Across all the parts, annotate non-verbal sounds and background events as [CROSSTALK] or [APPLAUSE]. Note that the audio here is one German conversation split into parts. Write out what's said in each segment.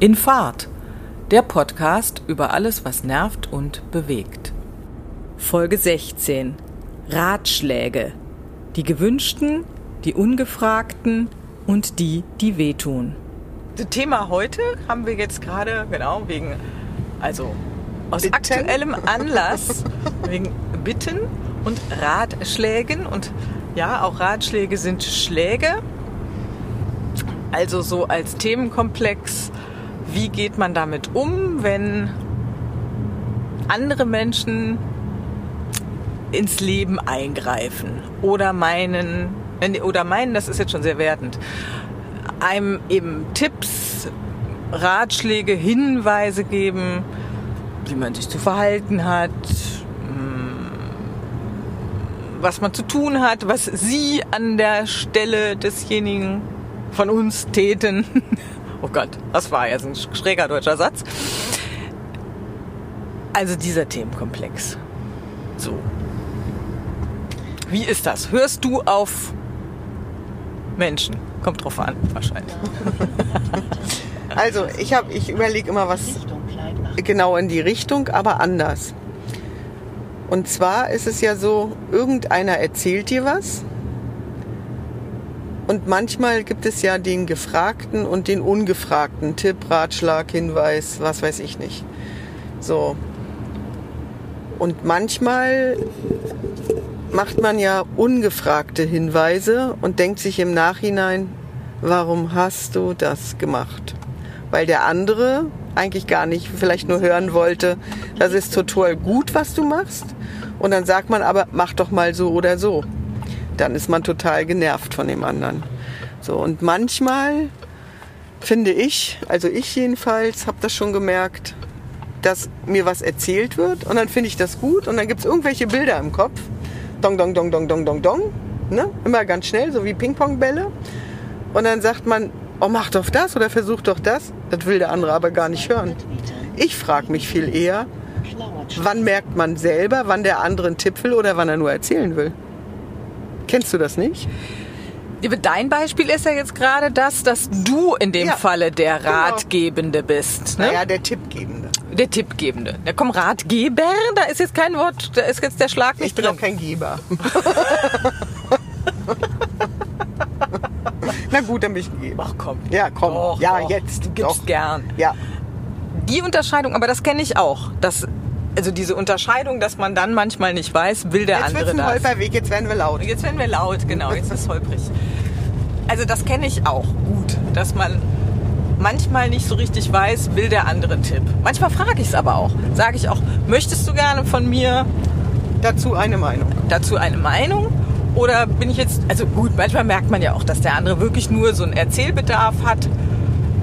In Fahrt, der Podcast über alles, was nervt und bewegt. Folge 16. Ratschläge. Die gewünschten, die ungefragten und die, die wehtun. Das Thema heute haben wir jetzt gerade, genau, wegen, also aus Bitten. aktuellem Anlass, wegen Bitten und Ratschlägen. Und ja, auch Ratschläge sind Schläge. Also so als Themenkomplex wie geht man damit um, wenn andere Menschen ins Leben eingreifen oder meinen, oder meinen, das ist jetzt schon sehr wertend, einem eben Tipps, Ratschläge, Hinweise geben, wie man sich zu verhalten hat, hm, was man zu tun hat, was sie an der Stelle desjenigen von uns täten. [LAUGHS] Oh Gott, das war jetzt ein schräger deutscher Satz. Also dieser Themenkomplex. So. Wie ist das? Hörst du auf Menschen? Kommt drauf an, wahrscheinlich. [LAUGHS] Also ich habe, ich überlege immer was genau in die Richtung, aber anders. Und zwar ist es ja so, irgendeiner erzählt dir was und manchmal gibt es ja den gefragten und den ungefragten Tipp, Ratschlag, Hinweis, was weiß ich nicht. So. Und manchmal macht man ja ungefragte Hinweise und denkt sich im Nachhinein, warum hast du das gemacht? Weil der andere eigentlich gar nicht vielleicht nur hören wollte, das ist total gut, was du machst. Und dann sagt man aber, mach doch mal so oder so dann ist man total genervt von dem anderen. So, und manchmal finde ich, also ich jedenfalls, habe das schon gemerkt, dass mir was erzählt wird und dann finde ich das gut und dann gibt es irgendwelche Bilder im Kopf. Dong, dong, dong, dong, dong, dong, dong. Ne? Immer ganz schnell, so wie Ping-Pong-Bälle. Und dann sagt man, oh, mach doch das oder versuch doch das. Das will der andere aber gar nicht hören. Ich frage mich viel eher, wann merkt man selber, wann der andere einen Tipp will oder wann er nur erzählen will. Kennst du das nicht? Dein Beispiel ist ja jetzt gerade das, dass du in dem ja, Falle der genau. Ratgebende genau. bist. Ne? Naja, der Tippgebende. Der Tippgebende. Der komm, Ratgeber, da ist jetzt kein Wort, da ist jetzt der Schlag nicht ich bin drin. auch kein Geber. [LAUGHS] Na gut, dann bin ich ein Geber. Ach komm. Ja, komm. Doch, ja, doch. jetzt. Du gibst doch. gern. Ja. Die Unterscheidung, aber das kenne ich auch. Das also diese Unterscheidung, dass man dann manchmal nicht weiß, will der jetzt andere das. Jetzt Holperweg, jetzt werden wir laut. Jetzt werden wir laut, genau, jetzt ist es holprig. Also das kenne ich auch gut, dass man manchmal nicht so richtig weiß, will der andere Tipp. Manchmal frage ich es aber auch. Sage ich auch, möchtest du gerne von mir dazu eine Meinung? Dazu eine Meinung? Oder bin ich jetzt, also gut, manchmal merkt man ja auch, dass der andere wirklich nur so einen Erzählbedarf hat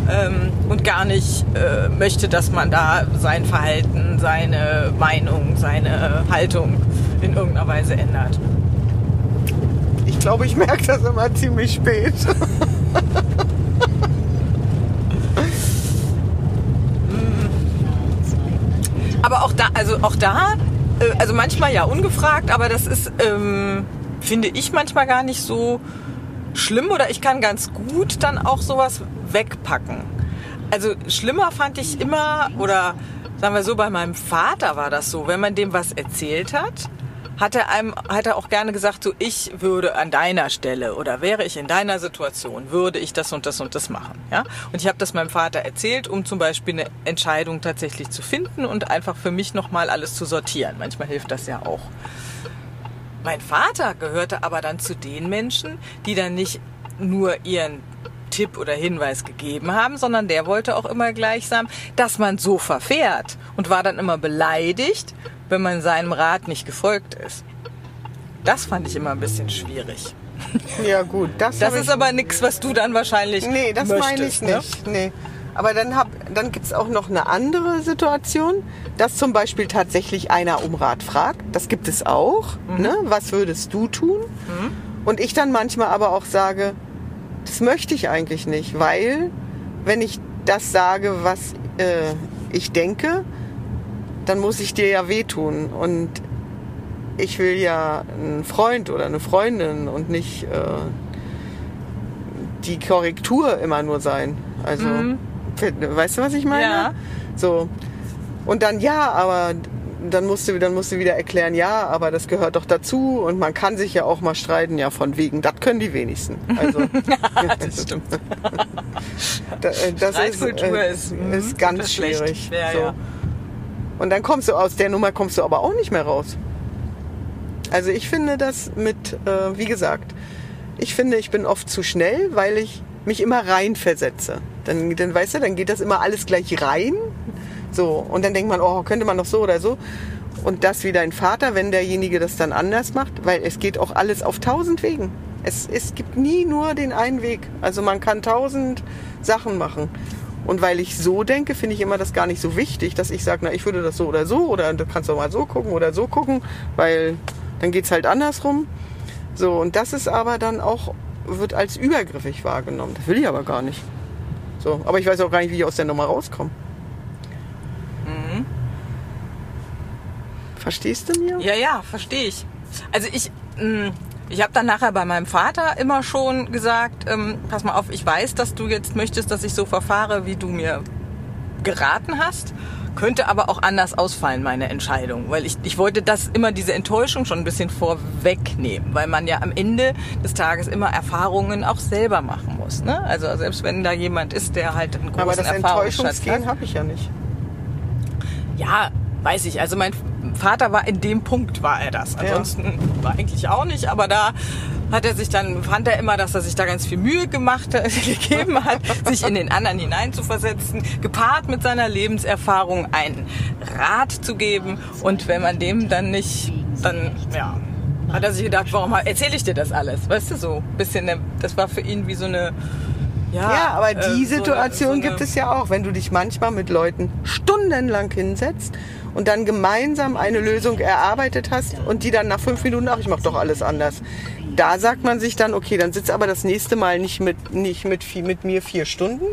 ähm, und gar nicht äh, möchte, dass man da sein Verhalten, seine Meinung, seine Haltung in irgendeiner Weise ändert. Ich glaube, ich merke das immer ziemlich spät. [LAUGHS] aber auch da, also auch da, äh, also manchmal ja ungefragt, aber das ist, ähm, finde ich manchmal gar nicht so schlimm oder ich kann ganz gut dann auch sowas wegpacken. Also schlimmer fand ich immer, oder sagen wir so, bei meinem Vater war das so, wenn man dem was erzählt hat, hat er einem, hat er auch gerne gesagt, so ich würde an deiner Stelle oder wäre ich in deiner Situation, würde ich das und das und das machen. Ja? Und ich habe das meinem Vater erzählt, um zum Beispiel eine Entscheidung tatsächlich zu finden und einfach für mich nochmal alles zu sortieren. Manchmal hilft das ja auch. Mein Vater gehörte aber dann zu den Menschen, die dann nicht nur ihren Tipp oder Hinweis gegeben haben, sondern der wollte auch immer gleichsam, dass man so verfährt und war dann immer beleidigt, wenn man seinem Rat nicht gefolgt ist. Das fand ich immer ein bisschen schwierig. [LAUGHS] Ja gut, das, das ist aber nichts, was du dann wahrscheinlich Nee, das möchtest, meine ich ne? nicht. Nee. Aber dann, hab, dann gibt es auch noch eine andere Situation, dass zum Beispiel tatsächlich einer um Rat fragt. Das gibt es auch. Mhm. Ne? Was würdest du tun? Mhm. Und ich dann manchmal aber auch sage, das möchte ich eigentlich nicht, weil wenn ich das sage, was äh, ich denke, dann muss ich dir ja wehtun. Und ich will ja einen Freund oder eine Freundin und nicht äh, die Korrektur immer nur sein. Also mhm. weißt du, was ich meine? Ja. So. Und dann, ja, aber dann musst, du, dann musst du wieder erklären, ja, aber das gehört doch dazu und man kann sich ja auch mal streiten, ja, von wegen, das können die wenigsten. Also, [LAUGHS] das stimmt. [LAUGHS] da- äh, das ist, Streitkultur äh, ist, mhm, ist ganz super schlecht. schwierig. Ja, so. ja. Und dann kommst du aus der Nummer kommst du aber auch nicht mehr raus. Also ich finde das mit, äh, wie gesagt, ich finde, ich bin oft zu schnell, weil ich mich immer rein versetze. Dann, dann weißt du, dann geht das immer alles gleich rein. So. Und dann denkt man, oh, könnte man doch so oder so. Und das wie dein Vater, wenn derjenige das dann anders macht, weil es geht auch alles auf tausend Wegen. Es, es gibt nie nur den einen Weg. Also man kann tausend Sachen machen. Und weil ich so denke, finde ich immer das gar nicht so wichtig, dass ich sage, na, ich würde das so oder so oder du kannst doch mal so gucken oder so gucken, weil dann geht's halt andersrum. So, und das ist aber dann auch, wird als übergriffig wahrgenommen. Das will ich aber gar nicht. So, aber ich weiß auch gar nicht, wie ich aus der Nummer rauskomme. Verstehst du mir? Ja, ja, verstehe ich. Also ich, mh, ich habe dann nachher bei meinem Vater immer schon gesagt, ähm, pass mal auf, ich weiß, dass du jetzt möchtest, dass ich so verfahre, wie du mir geraten hast. Könnte aber auch anders ausfallen, meine Entscheidung. Weil ich, ich wollte das immer, diese Enttäuschung schon ein bisschen vorwegnehmen. Weil man ja am Ende des Tages immer Erfahrungen auch selber machen muss. Ne? Also selbst wenn da jemand ist, der halt einen großen aber das Erfahrungsschatz hat. Enttäuschungsgehen habe ich ja nicht. Ja, weiß ich. Also mein Vater war in dem Punkt war er das. Ansonsten war eigentlich auch nicht, aber da hat er sich dann, fand er immer, dass er sich da ganz viel Mühe gemacht hat, [LAUGHS] gegeben hat, sich in den anderen hineinzuversetzen, gepaart mit seiner Lebenserfahrung einen Rat zu geben. Und wenn man dem dann nicht, dann, ja, hat er sich gedacht, warum erzähle ich dir das alles? Weißt du, so ein bisschen, das war für ihn wie so eine, ja, Ja, aber äh, die so- Situation so eine- gibt es ja auch, wenn du dich manchmal mit Leuten stundenlang hinsetzt und dann gemeinsam eine Lösung erarbeitet hast und die dann nach fünf Minuten, ach, ich mach doch alles anders. Da sagt man sich dann, okay, dann sitz aber das nächste Mal nicht mit, nicht mit, mit mir vier Stunden,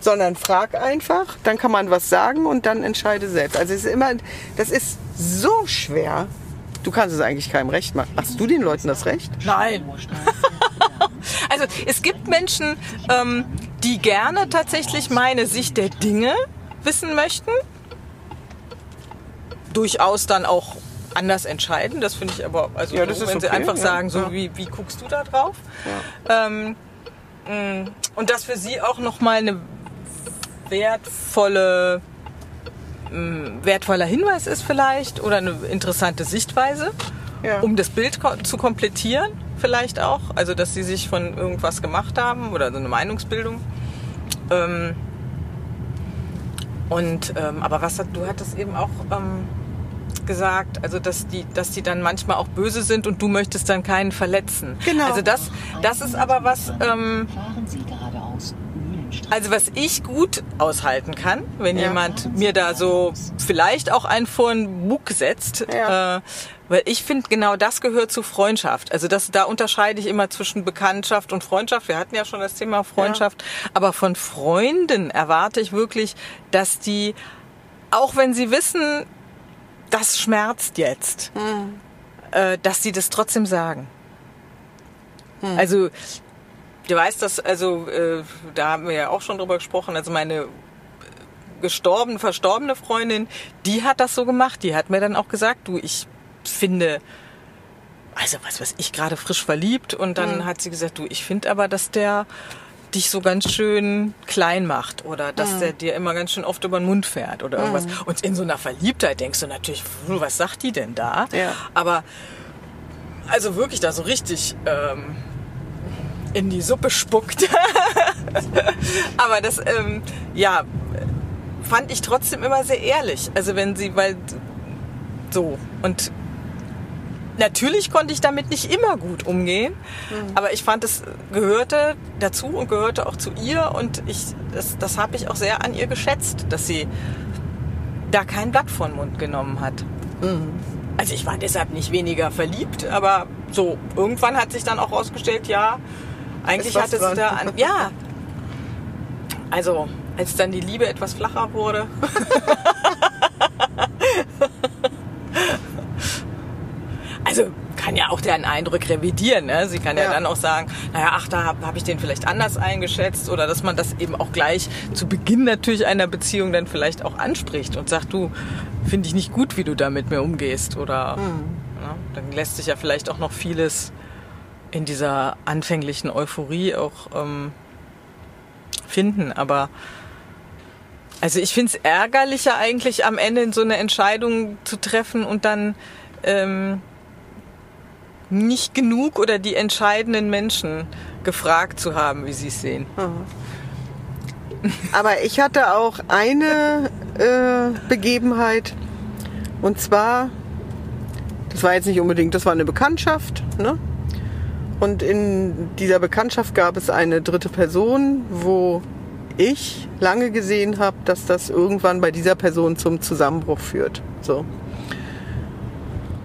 sondern frag einfach, dann kann man was sagen und dann entscheide selbst. Also es ist immer, das ist so schwer. Du kannst es eigentlich keinem recht machen. Machst du den Leuten das recht? Nein. Also es gibt Menschen, ähm, die gerne tatsächlich meine Sicht der Dinge wissen möchten. Durchaus dann auch anders entscheiden. Das finde ich aber, also Ja, so, wenn sie okay, einfach ja, sagen, so ja. wie, wie guckst du da drauf? Ähm, mh, und das für sie auch nochmal eine wertvolle, mh, wertvoller Hinweis ist vielleicht oder eine interessante Sichtweise Ja. um das Bild zu komplettieren, vielleicht auch. Also, dass sie sich von irgendwas gemacht haben oder so eine Meinungsbildung. Ähm, und, ähm, aber was hat, du hattest eben auch ähm, gesagt, also dass die, dass die dann manchmal auch böse sind und du möchtest dann keinen verletzen. Genau. Also das, das ist aber was, ähm, Fahren Sie geradeaus. Mühlenstraße. Also was ich gut aushalten kann, wenn Ja. jemand mir da so vielleicht auch einen vor den Bug setzt, Ja. äh, weil ich finde genau das gehört zu Freundschaft. Also das, da unterscheide ich immer zwischen Bekanntschaft und Freundschaft. Wir hatten ja schon das Thema Freundschaft, aber von Freunden erwarte ich wirklich, dass die, auch wenn sie wissen, das schmerzt jetzt, äh, dass sie das trotzdem sagen. Also Du weißt das, also äh, da haben wir ja auch schon drüber gesprochen. Also meine äh, gestorben, verstorbene Freundin, die hat das so gemacht. Die hat mir dann auch gesagt, du, ich finde, also was weiß ich, gerade frisch verliebt. Und dann hat sie gesagt, du, ich finde aber, dass der dich so ganz schön klein macht oder dass der dir immer ganz schön oft über den Mund fährt oder irgendwas. Und in so einer Verliebtheit denkst du natürlich, "Puh, was sagt die denn da? Ja. Aber also wirklich da so richtig ähm, in die Suppe spuckt. [LAUGHS] Aber das, ähm, ja, fand ich trotzdem immer sehr ehrlich. Also wenn sie, weil so und natürlich konnte ich damit nicht immer gut umgehen, aber ich fand es gehörte dazu und gehörte auch zu ihr und ich das, das habe ich auch sehr an ihr geschätzt, dass sie da kein Blatt vor den Mund genommen hat. Also ich war deshalb nicht weniger verliebt, aber so irgendwann hat sich dann auch rausgestellt, ja, eigentlich hatte sie da an, ja. Also als dann die Liebe etwas flacher wurde. [LAUGHS] also kann ja auch deren Eindruck revidieren. Ne? Sie kann ja. Ja. dann auch sagen, naja, ach, da habe hab ich den vielleicht anders eingeschätzt oder dass man das eben auch gleich zu Beginn natürlich einer Beziehung dann vielleicht auch anspricht und sagt, du, finde ich nicht gut, wie du da mit mir umgehst oder ja, dann lässt sich ja vielleicht auch noch vieles in dieser anfänglichen Euphorie auch ähm, finden, aber also ich finde es ärgerlicher eigentlich am Ende so eine Entscheidung zu treffen und dann ähm, nicht genug oder die entscheidenden Menschen gefragt zu haben, wie sie es sehen. Aber ich hatte auch eine äh, Begebenheit. Und zwar, das war jetzt nicht unbedingt, das war eine Bekanntschaft. Ne? Und in dieser Bekanntschaft gab es eine dritte Person, wo ich lange gesehen habe, dass das irgendwann bei dieser Person zum Zusammenbruch führt. So.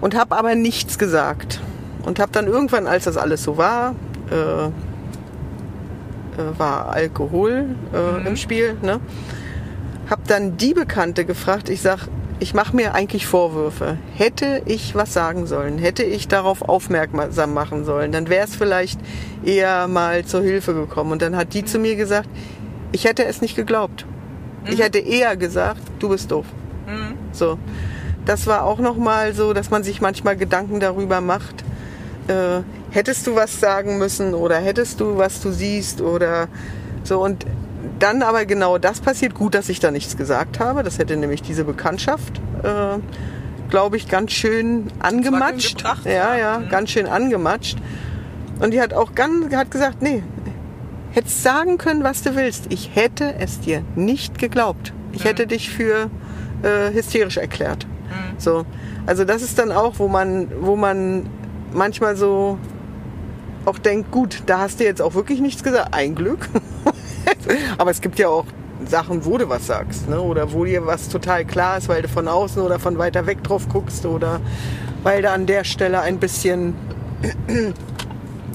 Und habe aber nichts gesagt. Und habe dann irgendwann, als das alles so war, äh, äh, war Alkohol äh, im Spiel, ne? Hab dann die Bekannte gefragt, ich sag, ich mache mir eigentlich Vorwürfe. Hätte ich was sagen sollen, hätte ich darauf aufmerksam machen sollen, dann wäre es vielleicht eher mal zur Hilfe gekommen. Und dann hat die zu mir gesagt, ich hätte es nicht geglaubt. Ich hätte eher gesagt, du bist doof. So. Das war auch noch mal so, dass man sich manchmal Gedanken darüber macht, äh, hättest du was sagen müssen oder hättest du was du siehst oder so und dann aber genau das passiert. Gut, dass ich da nichts gesagt habe. Das hätte nämlich diese Bekanntschaft, äh, glaube ich, ganz schön angematscht. gebracht, ja, ja. ja, ganz schön angematscht. Und die hat auch ganz, hat gesagt, nee, hättest sagen können, was du willst. Ich hätte es dir nicht geglaubt. Ich hätte dich für äh, hysterisch erklärt. So, also das ist dann auch, wo man, wo man manchmal so auch denkt, gut, da hast du jetzt auch wirklich nichts gesagt. Ein Glück. [LAUGHS] [LAUGHS] Aber es gibt ja auch Sachen, wo du was sagst, ne? oder wo dir was total klar ist, weil du von außen oder von weiter weg drauf guckst oder weil du an der Stelle ein bisschen [CLEARS THROAT]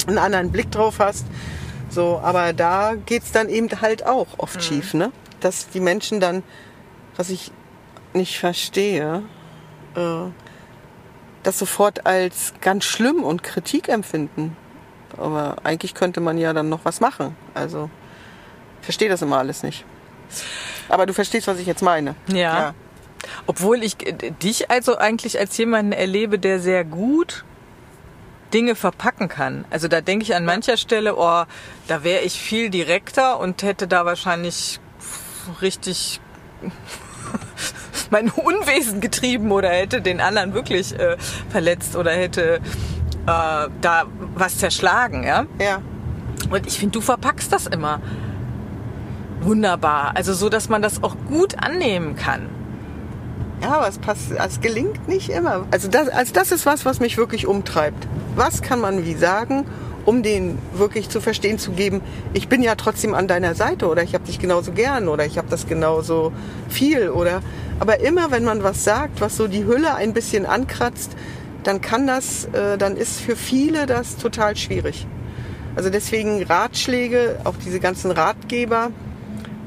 einen anderen Blick drauf hast. So, aber da geht's dann eben halt auch oft schief, ne? Dass die Menschen dann, was ich nicht verstehe, äh, das sofort als ganz schlimm und Kritik empfinden. Aber eigentlich könnte man ja dann noch was machen. Also, verstehe das immer alles nicht. Aber du verstehst, was ich jetzt meine. Ja. Obwohl ich äh, dich also eigentlich als jemanden erlebe, der sehr gut Dinge verpacken kann. Also da denke ich an mancher Stelle, oh, da wäre ich viel direkter und hätte da wahrscheinlich richtig [LAUGHS] mein Unwesen getrieben oder hätte den anderen wirklich äh, verletzt oder hätte äh, da was zerschlagen, ja. Ja. Und ich finde, du verpackst das immer wunderbar. Also so, dass man das auch gut annehmen kann. Ja, aber es, passt, es gelingt nicht immer. Also das, also das ist was, was mich wirklich umtreibt. Was kann man wie sagen, um den wirklich zu verstehen zu geben, ich bin ja trotzdem an deiner Seite oder ich habe dich genauso gern oder ich habe das genauso viel oder aber immer wenn man was sagt, was so die Hülle ein bisschen ankratzt, dann kann das, äh, dann ist für viele das total schwierig. Also deswegen Ratschläge, auch diese ganzen Ratgeber,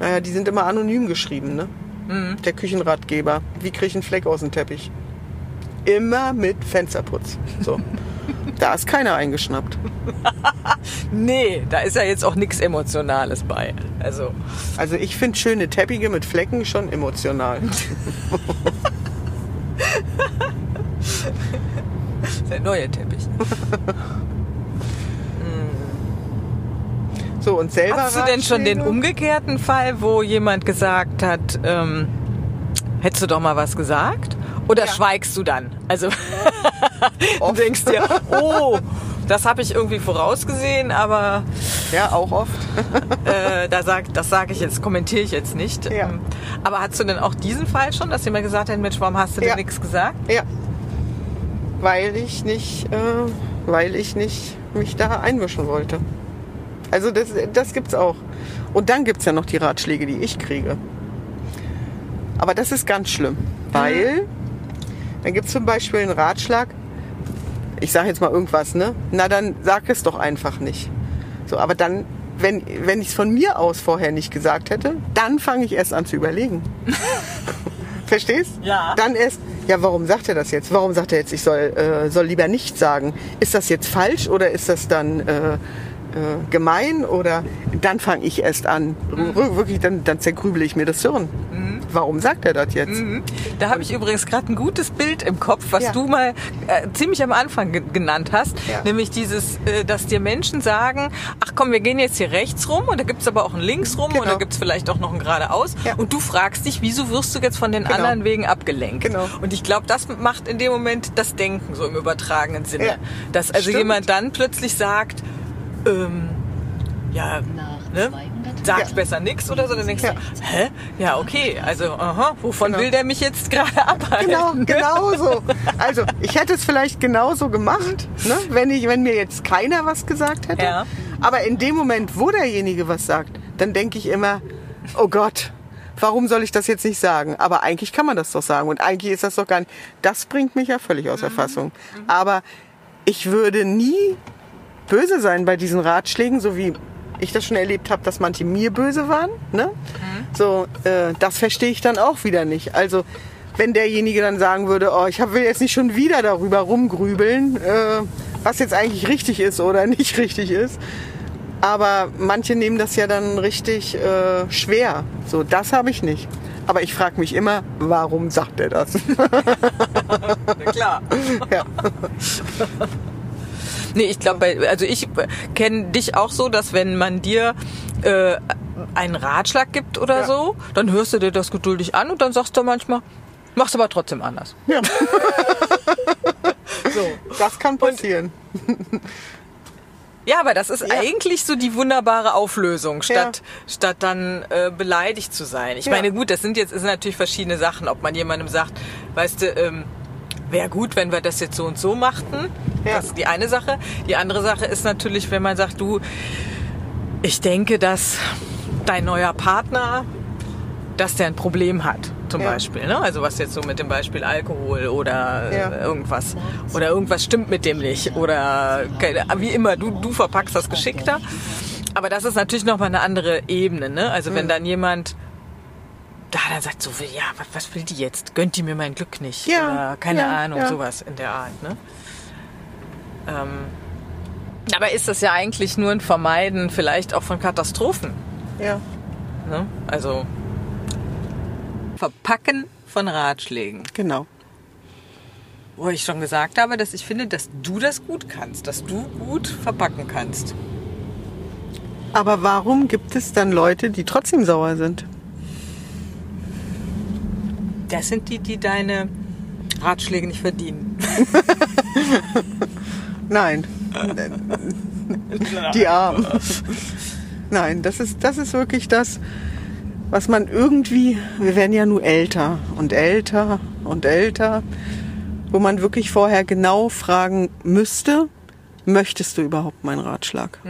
naja, die sind immer anonym geschrieben, ne? Der Küchenratgeber. Wie kriege ich einen Fleck aus dem Teppich? Immer mit Fensterputz. So. [LAUGHS] da ist keiner eingeschnappt. [LAUGHS] Nee, da ist ja jetzt auch nichts Emotionales bei. Also, Also ich finde schöne Teppiche mit Flecken schon emotional. [LAUGHS] der neue Teppich. So, und selber Hast du denn schon den umgekehrten Fall, wo jemand gesagt hat, ähm, hättest du doch mal was gesagt? Oder Ja. schweigst du dann? Also [LAUGHS] du denkst dir, oh, das habe ich irgendwie vorausgesehen, aber Ja, auch oft. äh, da sag, das sage ich jetzt, kommentiere ich jetzt nicht. Ja. Ähm, Aber hast du denn auch diesen Fall schon, dass jemand gesagt hat, Mensch, warum hast du denn Ja. nichts gesagt? Ja. Weil ich nicht, äh, weil ich nicht mich da einmischen wollte. Also das, das gibt's auch. Und dann gibt's ja noch die Ratschläge, die ich kriege. Aber das ist ganz schlimm, weil dann gibt's zum Beispiel einen Ratschlag. Ich sage jetzt mal irgendwas, ne? Na dann sag es doch einfach nicht. So, aber dann, wenn wenn ich es von mir aus vorher nicht gesagt hätte, dann fange ich erst an zu überlegen. [LAUGHS] Verstehst? Ja. Dann erst, Ja, warum sagt er das jetzt? Warum sagt er jetzt, ich soll, äh, soll lieber nicht sagen? Ist das jetzt falsch oder ist das dann äh, äh, gemein? Oder dann fange ich erst an. R- Wirklich, dann, dann zergrübel ich mir das Hirn. Warum sagt er das jetzt? Mhm. Da habe ich übrigens gerade ein gutes Bild im Kopf, was Ja. du mal äh, ziemlich am Anfang ge genannt hast. Ja. Nämlich dieses, äh, dass dir Menschen sagen, ach komm, wir gehen jetzt hier rechts rum und da gibt's aber auch ein links rum Genau. und da gibt's vielleicht auch noch ein geradeaus. Ja. Und du fragst dich, wieso wirst du jetzt von den Genau. anderen Wegen abgelenkt? Genau. Und ich glaube, das macht in dem Moment das Denken so im übertragenen Sinne. Dass also Stimmt. jemand dann plötzlich sagt, ähm, ja, Nach ne? 200 Sagt Ja. besser nichts oder so, dann denkst Ja. du, hä? Ja, okay, also, aha, wovon Genau. will der mich jetzt gerade abhalten? Genau, [LAUGHS] genau so. Also, ich hätte es vielleicht genauso gemacht, ne? wenn, ich, wenn mir jetzt keiner was gesagt hätte. Ja. Aber in dem Moment, wo derjenige was sagt, dann denke ich immer, oh Gott, warum soll ich das jetzt nicht sagen? Aber eigentlich kann man das doch sagen. Und eigentlich ist das doch gar nicht. Das bringt mich ja völlig aus der Fassung. Aber ich würde nie böse sein bei diesen Ratschlägen, so wie ich das schon erlebt habe, dass manche mir böse waren. Ne? So, äh, das verstehe ich dann auch wieder nicht. Also wenn derjenige dann sagen würde, oh, ich hab, will jetzt nicht schon wieder darüber rumgrübeln, äh, was jetzt eigentlich richtig ist oder [LAUGHS] nicht richtig ist. Aber manche nehmen das ja dann richtig äh, schwer. So, das habe ich nicht. Aber ich frage mich immer, warum sagt er das? [LAUGHS] Ja, klar. ja. [LAUGHS] Nee, ich glaube, also ich kenne dich auch so, dass wenn man dir äh, einen Ratschlag gibt oder Ja. so, dann hörst du dir das geduldig an und dann sagst du manchmal, mach's aber trotzdem anders. Ja. [LAUGHS] So. Das kann passieren. Ja, aber das ist Ja. eigentlich so die wunderbare Auflösung, statt, statt dann äh, beleidigt zu sein. Ich Ja. meine, gut, das sind jetzt ist natürlich verschiedene Sachen, ob man jemandem sagt, weißt du, ähm, wäre gut, wenn wir das jetzt so und so machten. Ja. Das ist die eine Sache. Die andere Sache ist natürlich, wenn man sagt, du, ich denke, dass dein neuer Partner, dass der ein Problem hat, zum Ja. Beispiel. Ne? Also was jetzt so mit dem Beispiel Alkohol oder Ja. äh, irgendwas. Oder irgendwas stimmt mit dem nicht. Oder wie immer, du, du verpackst das geschickter. Aber das ist natürlich nochmal eine andere Ebene. Ne? Also Mhm. wenn dann jemand da dann sagt so, ja, was, was will die jetzt? Gönnt die mir mein Glück nicht? Ja, Oder keine ja, Ahnung, ja. sowas in der Art. Ne? Ähm, dabei ist das ja eigentlich nur ein Vermeiden vielleicht auch von Katastrophen. Ja. Ne? Also Verpacken von Ratschlägen. Genau. Wo ich schon gesagt habe, dass ich finde, dass du das gut kannst, dass du gut verpacken kannst. Aber warum gibt es dann Leute, die trotzdem sauer sind? Das sind die, die deine Ratschläge nicht verdienen. [LAUGHS] Nein. Die Armen. Nein, das ist, das ist wirklich das, was man irgendwie, wir werden ja nur älter und älter und älter, wo man wirklich vorher genau fragen müsste, möchtest du überhaupt meinen Ratschlag?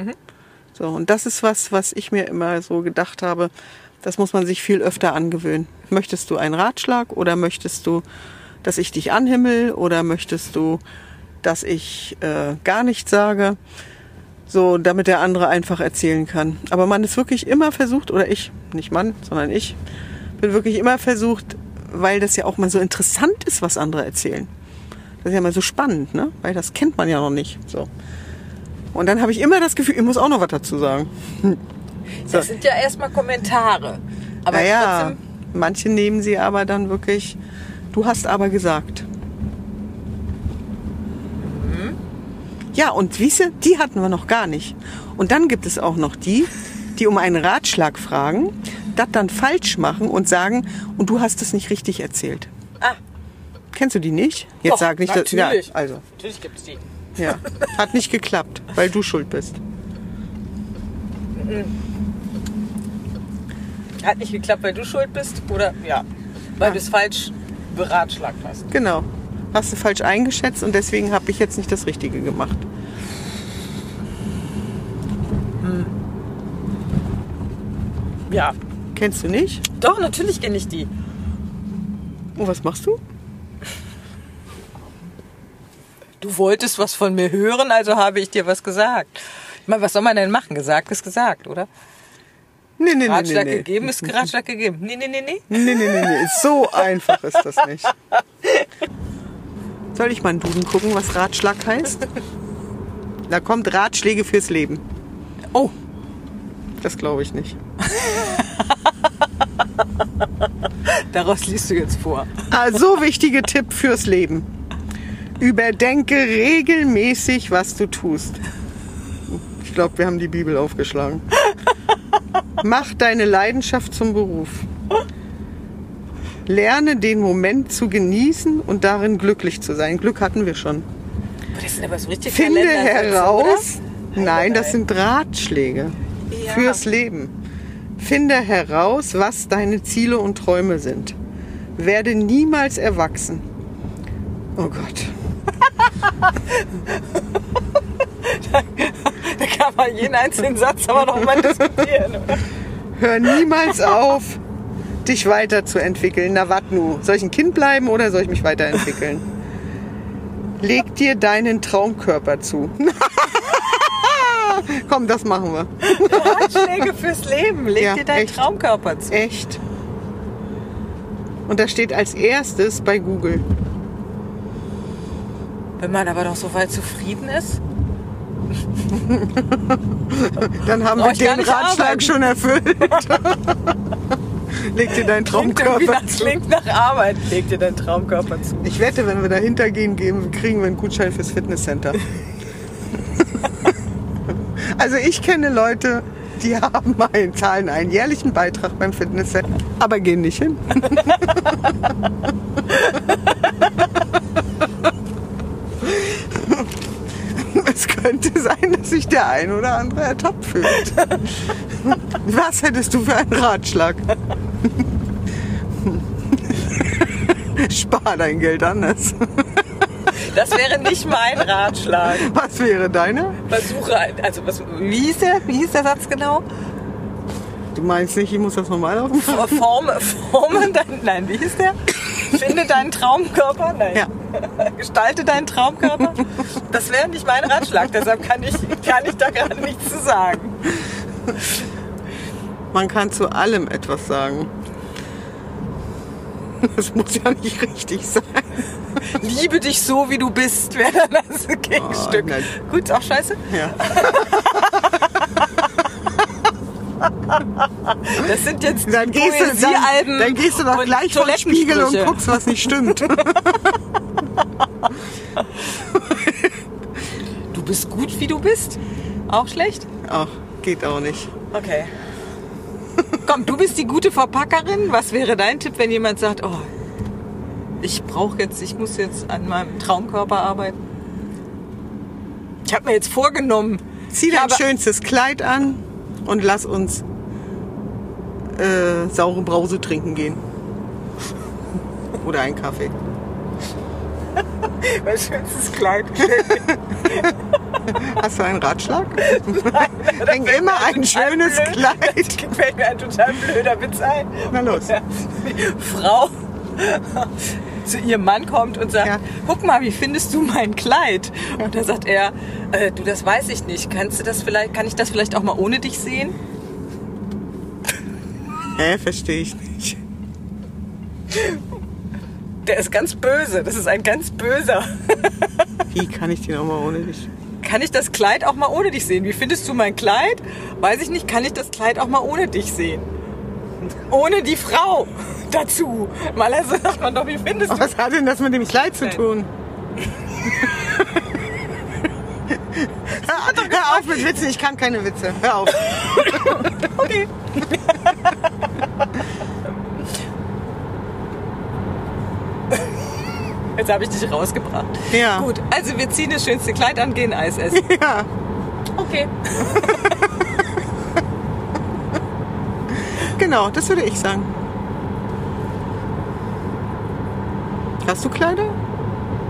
So, und das ist was, was ich mir immer so gedacht habe, das muss man sich viel öfter angewöhnen. Möchtest du einen Ratschlag oder möchtest du, dass ich dich anhimmel oder möchtest du, dass ich äh, gar nichts sage? So, damit der andere einfach erzählen kann. Aber man ist wirklich immer versucht, oder ich, nicht Mann, sondern ich, bin wirklich immer versucht, weil das ja auch mal so interessant ist, was andere erzählen. Das ist ja mal so spannend, ne? Weil das kennt man ja noch nicht. So. Und dann habe ich immer das Gefühl, ich muss auch noch was dazu sagen. [LAUGHS] Das sind ja erstmal Kommentare. Aber naja, trotzdem, manche nehmen sie aber dann wirklich, du hast aber gesagt. Mhm. Ja, und wiese, die hatten wir noch gar nicht. Und dann gibt es auch noch die, die um einen Ratschlag fragen, das dann falsch machen und sagen, und du hast es nicht richtig erzählt. Ah. Kennst du die nicht? Jetzt Doch, sag nicht, dass, ja, natürlich. also, natürlich gibt's die. ja, hat nicht geklappt, weil du schuld bist. Hat nicht geklappt, weil du schuld bist oder ja, weil du es falsch beratschlagt hast. Genau. Hast du falsch eingeschätzt und deswegen habe ich jetzt nicht das Richtige gemacht. Ja. Kennst du nicht? Doch, natürlich kenne ich die. Oh, was machst du? Du wolltest was von mir hören, also habe ich dir was gesagt. Ich meine, was soll man denn machen? Gesagt ist gesagt, oder? Nee, nee, nee, Ratschlag nee, nee. gegeben ist Ratschlag gegeben. Nee, nee, nee, nee. Nee, nee, nee, nee. So einfach ist das nicht. [LAUGHS] Soll ich mal einen Duden gucken, was Ratschlag heißt? Da kommt Ratschläge fürs Leben. Oh, Das glaube ich nicht. [LAUGHS] daraus liest du jetzt vor. Also wichtige Tipp fürs Leben. Überdenke regelmäßig, was du tust. Ich glaube, wir haben die Bibel aufgeschlagen. Mach deine Leidenschaft zum Beruf. Lerne den Moment zu genießen und darin glücklich zu sein. Glück hatten wir schon. Das sind aber so richtig Finde heraus. oder? Nein, das sind Ratschläge Ja. fürs Leben. Finde heraus, was deine Ziele und Träume sind. Werde niemals erwachsen. Oh Gott. [LAUGHS] Da man jeden einzelnen Satz aber noch mal diskutieren. oder? Hör niemals auf, dich weiterzuentwickeln. Na wat nu? Soll ich ein Kind bleiben oder soll ich mich weiterentwickeln? Leg dir deinen Traumkörper zu. [LAUGHS] Komm, das machen wir. Ratschläge fürs Leben. Leg Ja, dir deinen echt. Traumkörper zu. Echt. Und das steht als erstes bei Google. Wenn man aber doch so weit zufrieden ist. [LAUGHS] Dann haben wir den Ratschlag arbeiten. schon erfüllt. Leg dir deinen Klingt Traumkörper nach, zu. klingt nach Arbeit. Leg dir deinen Traumkörper zu. Ich wette, wenn wir dahinter gehen, geben, kriegen wir einen Gutschein fürs Fitnesscenter. [LAUGHS] also ich kenne Leute, die haben einen, zahlen einen jährlichen Beitrag beim Fitnesscenter, aber gehen nicht hin. [LAUGHS] Es könnte sein, dass sich der ein oder andere ertappt fühlt. [LAUGHS] Was hättest du für einen Ratschlag? Spar dein Geld anders. Das wäre nicht mein Ratschlag. Was wäre deine? Versuche, also was, wie hieß der? Wie hieß der Satz genau? Du meinst nicht, ich muss das nochmal laufen? Form, forme dein, nein, wie hieß der? Finde deinen Traumkörper? Nein. Ja. [LAUGHS] Gestalte deinen Traumkörper? Das wäre nicht mein Ratschlag, deshalb kann ich, kann ich da gerade nichts zu sagen. Man kann zu allem etwas sagen. Das muss ja nicht richtig sein. Liebe dich so, wie du bist, wäre dann das Gegenstück. Oh. Gut, ist auch scheiße. Ja. Das sind jetzt Dann die gehst, du, dann, dann gehst du doch gleich vor den Spiegel und guckst, was nicht stimmt. [LAUGHS] [LAUGHS] Du bist gut, wie du bist. Auch schlecht? Ach, geht auch nicht. Okay. Komm, du bist die gute Verpackerin. Was wäre dein Tipp, wenn jemand sagt, oh, ich brauche jetzt, ich muss jetzt an meinem Traumkörper arbeiten? Ich habe mir jetzt vorgenommen. Zieh dein schönstes Kleid an und lass uns äh, saure Brause trinken gehen. Oder einen Kaffee. [LAUGHS] Mein schönstes Kleid. [LAUGHS] Hast du einen Ratschlag? Denk immer ein schönes blöd. Kleid. Das fällt mir ein total blöder Witz ein. Na los. Frau zu ihrem Mann kommt und sagt, Ja. guck mal, wie findest du mein Kleid? Und da sagt er, äh, du, das weiß ich nicht. Kannst du das vielleicht, kann ich das vielleicht auch mal ohne dich sehen? Hä, verstehe ich nicht. [LAUGHS] Der ist ganz böse. Das ist ein ganz böser. [LAUGHS] Wie kann ich den auch mal ohne dich? Kann ich das Kleid auch mal ohne dich sehen? Wie findest du mein Kleid? Weiß ich nicht. Kann ich das Kleid auch mal ohne dich sehen? Ohne die Frau dazu. Mal also sagt man doch, wie findest du Was hat denn das mit dem Kleid zu tun? Hör, hör auf mit Witzen, ich kann keine Witze. Hör auf. [LAUGHS] Okay. [LAUGHS] Jetzt habe ich dich rausgebracht. Ja. Gut, also wir ziehen das schönste Kleid an, gehen Eis essen. [LAUGHS] Ja. Okay. [LAUGHS] Genau, das würde ich sagen. Hast du Kleider?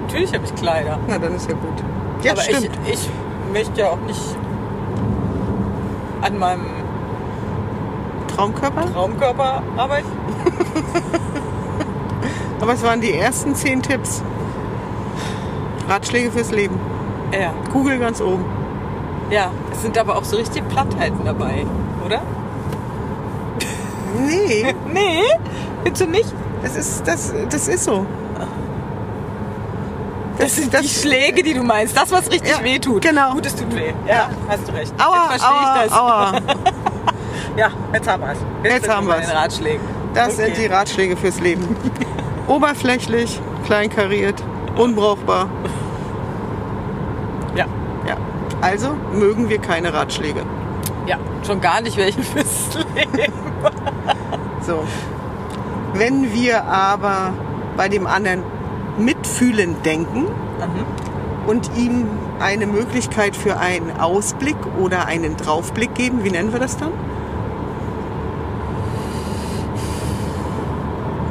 Natürlich habe ich Kleider. Na, dann ist ja gut. Ja, aber stimmt. Ich, ich möchte ja auch nicht an meinem Traumkörper? Traumkörper arbeiten. [LAUGHS] Aber es waren die ersten zehn Tipps. Ratschläge fürs Leben. Ja. Google ganz oben. Ja, es sind aber auch so richtig Plattheiten dabei, oder? Nee, [LAUGHS] Nee, du nicht? das ist, das, das ist so. Das sind die Schläge, die du meinst. Das, was richtig Ja, weh tut. genau. Gut, es tut weh. Ja, hast du recht. Aua, jetzt verstehe aua, ich das. aua. [LAUGHS] Ja, jetzt haben wir es. Jetzt haben wir Ratschlägen. Das sind die Okay. Ratschläge fürs Leben. [LAUGHS] Oberflächlich, kleinkariert, unbrauchbar. Ja. Ja. Also mögen wir keine Ratschläge. ja, schon gar nicht welche fürs Leben. [LAUGHS] So. Wenn wir aber bei dem anderen mitfühlend denken und ihm eine Möglichkeit für einen Ausblick oder einen Draufblick geben, wie nennen wir das dann?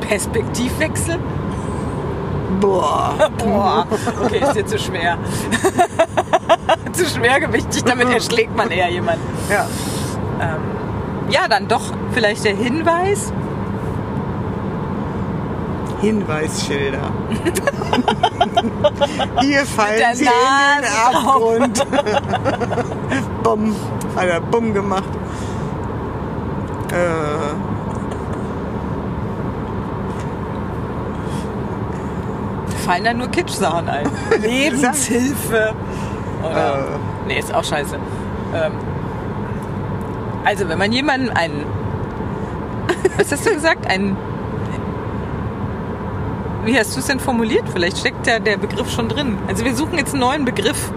Perspektivwechsel? Boah. Boah, okay, ist dir zu schwer. [LAUGHS] zu schwergewichtig, damit erschlägt man eher jemanden. Ja. Ja, dann doch vielleicht der Hinweis. Hinweisschilder. [LAUGHS] Hier fallen der sie in den Abgrund. [LAUGHS] bumm. Hat er bumm gemacht. Äh, Fallen da nur Kitsch-Sachen ein. [LAUGHS] Lebenshilfe. Oder, Äh. Nee, ist auch scheiße. Ähm, also, wenn man jemanden einen. [LAUGHS] Was hast du gesagt? Ein. Wie hast du es denn formuliert? Vielleicht steckt ja der Begriff schon drin. Also, wir suchen jetzt einen neuen Begriff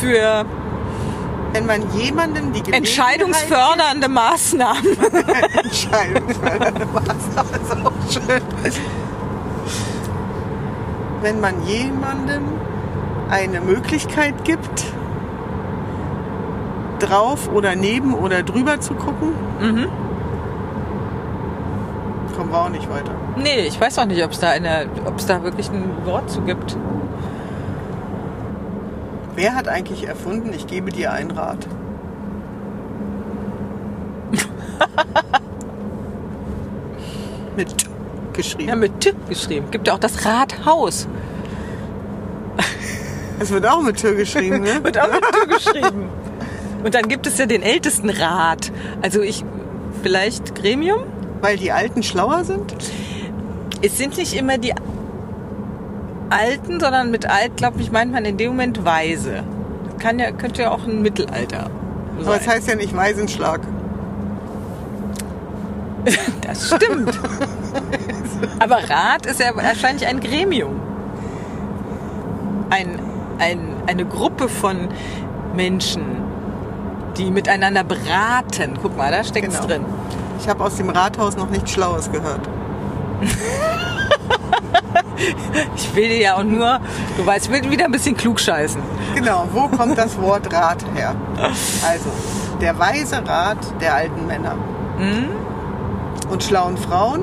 für wenn man jemandem die [LAUGHS] entscheidungsfördernde Maßnahmen. Entscheidungsfördernde Maßnahme ist auch schön. Wenn man jemandem eine Möglichkeit gibt, drauf oder neben oder drüber zu gucken, Mhm. kommen wir auch nicht weiter. Nee, ich weiß auch nicht, ob es da, eine- ob es da wirklich ein Wort zu gibt. Wer hat eigentlich erfunden, ich gebe dir einen Rat? Mit T geschrieben. Ja, mit T geschrieben. Gibt ja auch das Rathaus. Es wird auch mit T geschrieben, ne? [LAUGHS] Wird auch mit T geschrieben. Und dann gibt es ja den ältesten Rat. Also ich, vielleicht Gremium? Weil die Alten schlauer sind? Es sind nicht immer die Alten, sondern mit alt, glaube ich, meint man in dem Moment weise. Kann ja, könnte ja auch ein Mittelalter Aber es sein. heißt ja nicht Weisenschlag. [LAUGHS] Das stimmt. [LAUGHS] Aber Rat ist ja wahrscheinlich ein Gremium. Ein, ein, eine Gruppe von Menschen, die miteinander beraten. Guck mal, da steckt es Genau. drin. Ich habe aus dem Rathaus noch nichts Schlaues gehört. [LAUGHS] Ich will dir ja auch nur, du weißt, ich will wieder ein bisschen klug scheißen. Genau, wo kommt das Wort Rat her? Also, der weise Rat der alten Männer und schlauen Frauen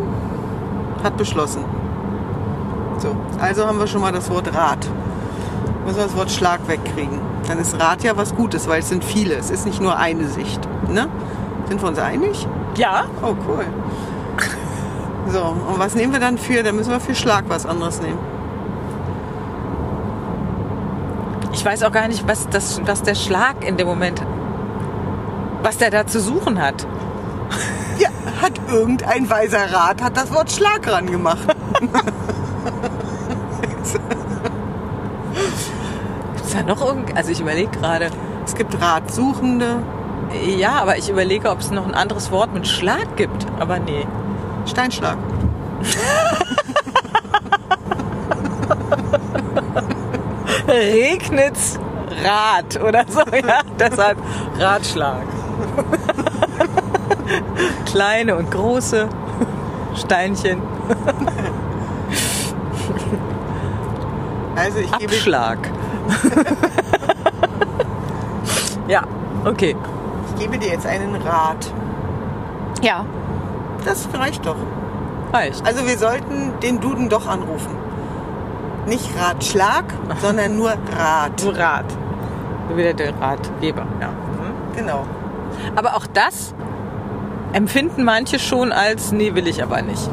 hat beschlossen. So, also haben wir schon mal das Wort Rat. Müssen wir das Wort Schlag wegkriegen. Dann ist Rat ja was Gutes, weil es sind viele. Es ist nicht nur eine Sicht. Ne? Sind wir uns einig? Ja, Oh, cool. So, und was nehmen wir dann für? Dann müssen wir für Schlag was anderes nehmen. ich weiß auch gar nicht, was, das, was der Schlag in dem Moment, was der da zu suchen hat. Hat irgendein weiser Rat, hat das Wort Schlag ran gemacht. [LAUGHS] Ist da noch irgend, also ich überlege gerade, Es gibt Ratsuchende, ja, aber ich überlege, ob es noch ein anderes Wort mit Schlag gibt. Aber nee. Steinschlag. [LAUGHS] Regnet's Rad oder so, ja. Deshalb Ratschlag. Kleine und große Steinchen. Also ich gebe, Abschlag. ja, okay. ich gebe dir jetzt einen Rat. Ja, Das reicht doch. reicht. Also wir sollten den Duden doch anrufen. Nicht Ratschlag, sondern nur Rat. Nur Rat. So Wieder der Ratgeber, ja. Mhm. Genau. Aber auch das empfinden manche schon als, nee, will ich aber nicht.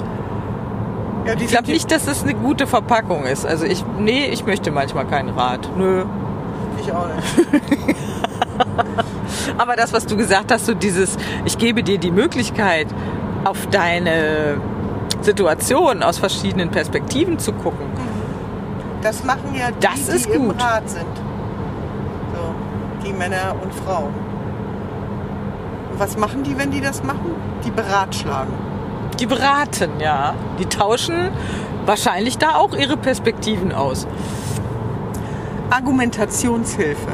Ja, Ich glaube nicht, dass das eine gute Verpackung ist. Also ich, nee, ich möchte manchmal keinen Rat. Nö. Ich auch nicht. [LAUGHS] Aber das, was du gesagt hast, so dieses, ich gebe dir die Möglichkeit, auf deine Situation aus verschiedenen Perspektiven zu gucken. Das machen ja die, Das ist die im gut. Rat sind. So, die Männer und Frauen. Was machen die, wenn die das machen? Die beratschlagen. Die beraten, ja. Die tauschen wahrscheinlich da auch ihre Perspektiven aus. Argumentationshilfe.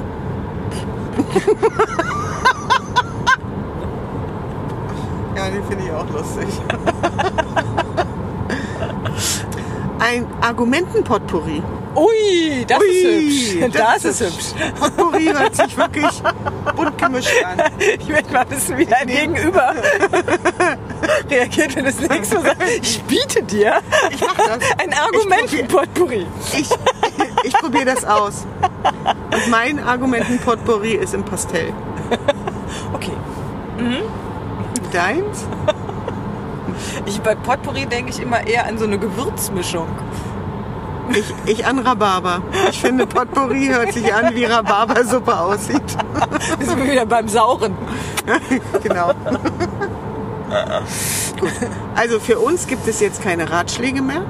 [LAUGHS] ja, den finde ich auch lustig. [LAUGHS] Ein Argumentenpotpourri. Ui, das Ui, ist hübsch. Das, ist hübsch. Potpourri hört sich wirklich bunt gemischt an. Ich möchte mal wissen, wie dein Gegenüber [LAUGHS] reagiert, wenn das nächste Mal sagt, ich biete dir Ich das. ein Argumentenpotpourri. Ich, ich probiere das aus. Und mein Argumentenpotpourri ist im Pastell. Okay. Deins? Ich, bei Potpourri denke ich immer eher an so eine Gewürzmischung. Ich, ich an Rhabarber. Ich finde, Potpourri hört sich an, wie Rhabarbersuppe aussieht. [LAUGHS] Wir sind wieder beim Sauren. [LAUGHS] genau. Gut. Also für uns gibt es jetzt keine Ratschläge mehr.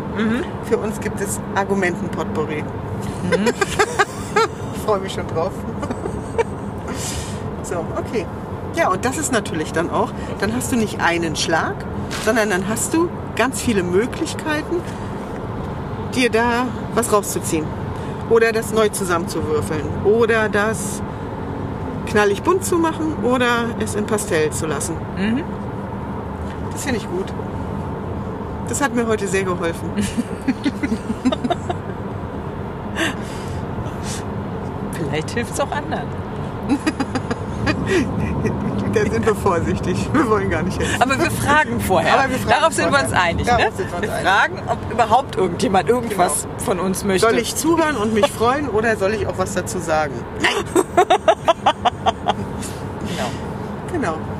Für uns gibt es Argumentenpotpourri. ich [LAUGHS] freue mich schon drauf. so, okay. Ja, und das ist natürlich dann auch, dann hast du nicht einen Schlag, sondern dann hast du ganz viele Möglichkeiten, dir da was rauszuziehen. Oder das neu zusammenzuwürfeln. Oder das knallig bunt zu machen oder es in Pastell zu lassen. Das finde ich gut. Das hat mir heute sehr geholfen. [LAUGHS] [LAUGHS] Vielleicht hilft es auch anderen. [LAUGHS] Da sind wir vorsichtig. Wir wollen gar nicht helfen. Aber wir fragen vorher. Aber wir fragen Darauf sind wir uns vorher. einig. Ne? wir uns wir einig. fragen, ob überhaupt irgendjemand irgendwas von uns möchte. Soll ich zuhören und mich freuen oder soll ich auch was dazu sagen? [LAUGHS] Genau. Genau.